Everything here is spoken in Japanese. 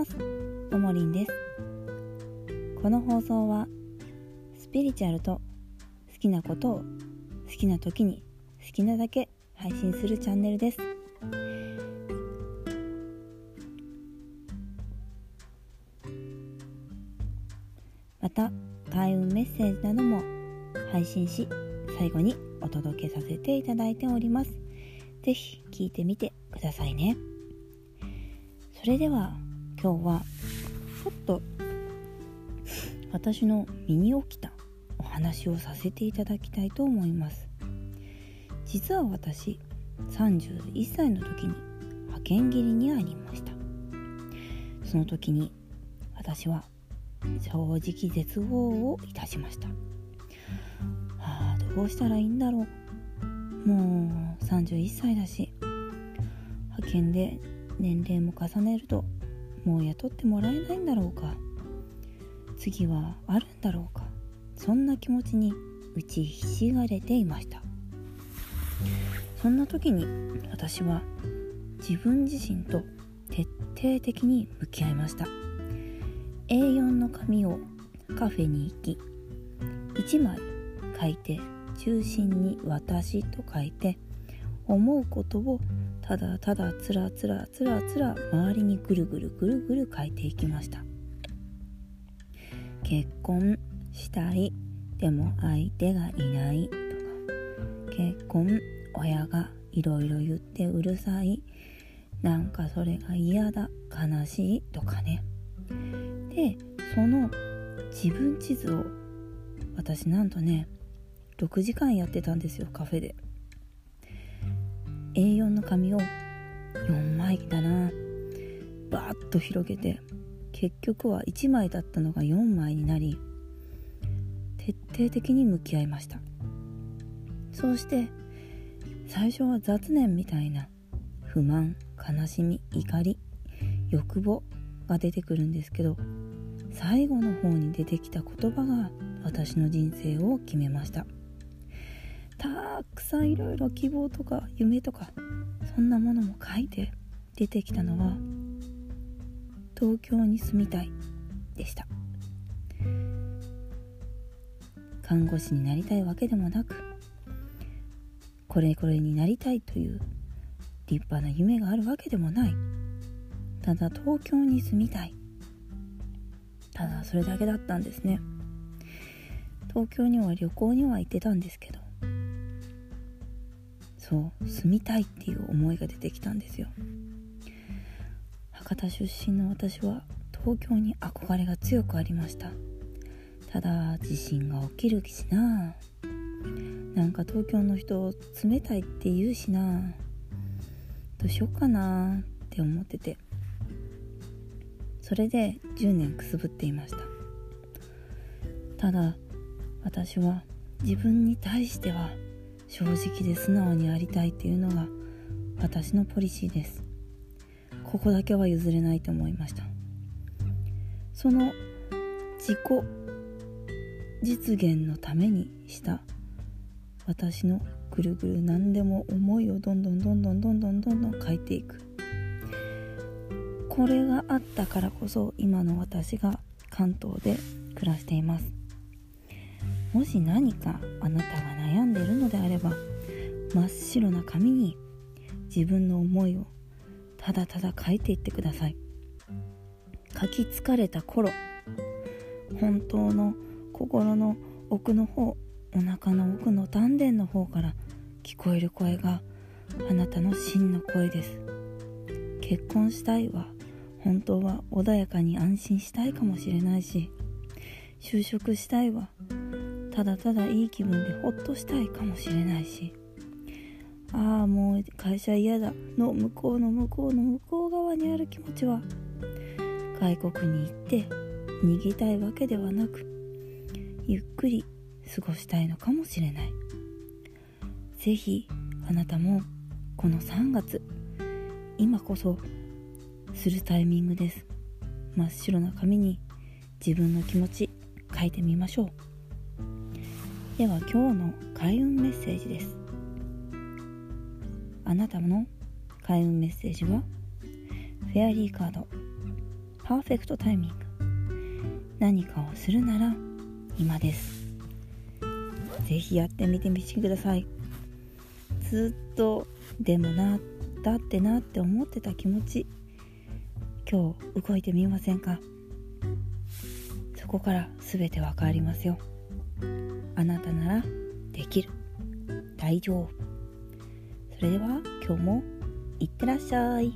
ます。ともりんです。この放送はスピリチュアルと好きなことを好きな時に好きなだけ配信するチャンネルです。また開運メッセージなども配信し最後にお届けさせていただいております。是非聞いてみてくださいね。それでは今日はちょっと私の身に起きたお話をさせていただきたいと思います。実は私31歳の時に派遣切りにありました。その時に私は正直絶望をいたしました。ああどうしたらいいんだろう。もう31歳だし派遣で年齢も重ねるともう雇ってもらえないんだろうか。次はあるんだろうか。そんな気持ちに打ちひしがれていました。そんな時に私は自分自身と徹底的に向き合いました。A4 の紙をカフェに行き1枚書いて中心に「私」と書いて思うことをただただつらつらつらつら周りにぐるぐるぐるぐる書いていきました。結婚したいでも相手がいないとか。結婚親がいろいろ言ってうるさい。なんかそれが嫌だ悲しいとかね。でその自分地図を私なんとね6時間やってたんですよカフェで。A4 の紙を4枚だな。バーッと広げて結局は1枚だったのが4枚になり徹底的に向き合いました。そうして最初は雑念みたいな不満悲しみ怒り欲望が出てくるんですけど最後の方に出てきた言葉が私の人生を決めました。たくさんいろいろ希望とか夢とかそんなものも書いて出てきたのは東京に住みたいでした。看護師になりたいわけでもなくこれこれになりたいという立派な夢があるわけでもない。ただ東京に住みたい。ただそれだけだったんですね。東京には旅行には行ってたんですけどそう住みたいっていう思いが出てきたんですよ。博多出身の私は東京に憧れが強くありました。ただ地震が起きるしな。なんか東京の人冷たいって言うしな。どうしようかな。って思ってて。それで10年くすぶっていました。ただ私は自分に対しては正直で素直にありたいっていうのが私のポリシーです。ここだけは譲れないと思いました。その自己実現のためにした私のぐるぐる何でも思いをどんどんどんどんどんどんどんどん書いていく。これがあったからこそ今の私が関東で暮らしています。もし何かあなたが悩んでいるのであれば真っ白な紙に自分の思いをただただ書いていってください。書き疲れた頃本当の心の奥の方お腹の奥の丹田の方から聞こえる声があなたの真の声です。結婚したいは本当は穏やかに安心したいかもしれないし就職したいはただただいい気分でほっとしたいかもしれないし。ああもう会社嫌だ。の向こうの向こうの向こう側にある気持ちは外国に行って逃げたいわけではなくゆっくり過ごしたいのかもしれない。是非あなたもこの3月今こそするタイミングです。真っ白な紙に自分の気持ち書いてみましょう。では今日の開運メッセージです。あなたの開運メッセージはフェアリーカードパーフェクトタイミング。何かをするなら今です。是非やってみてみてください。ずっとでもなだってなって思ってた気持ち今日動いてみませんか？そこから全てわかりますよ。あなたならできる。大丈夫。それでは今日もいってらっしゃい。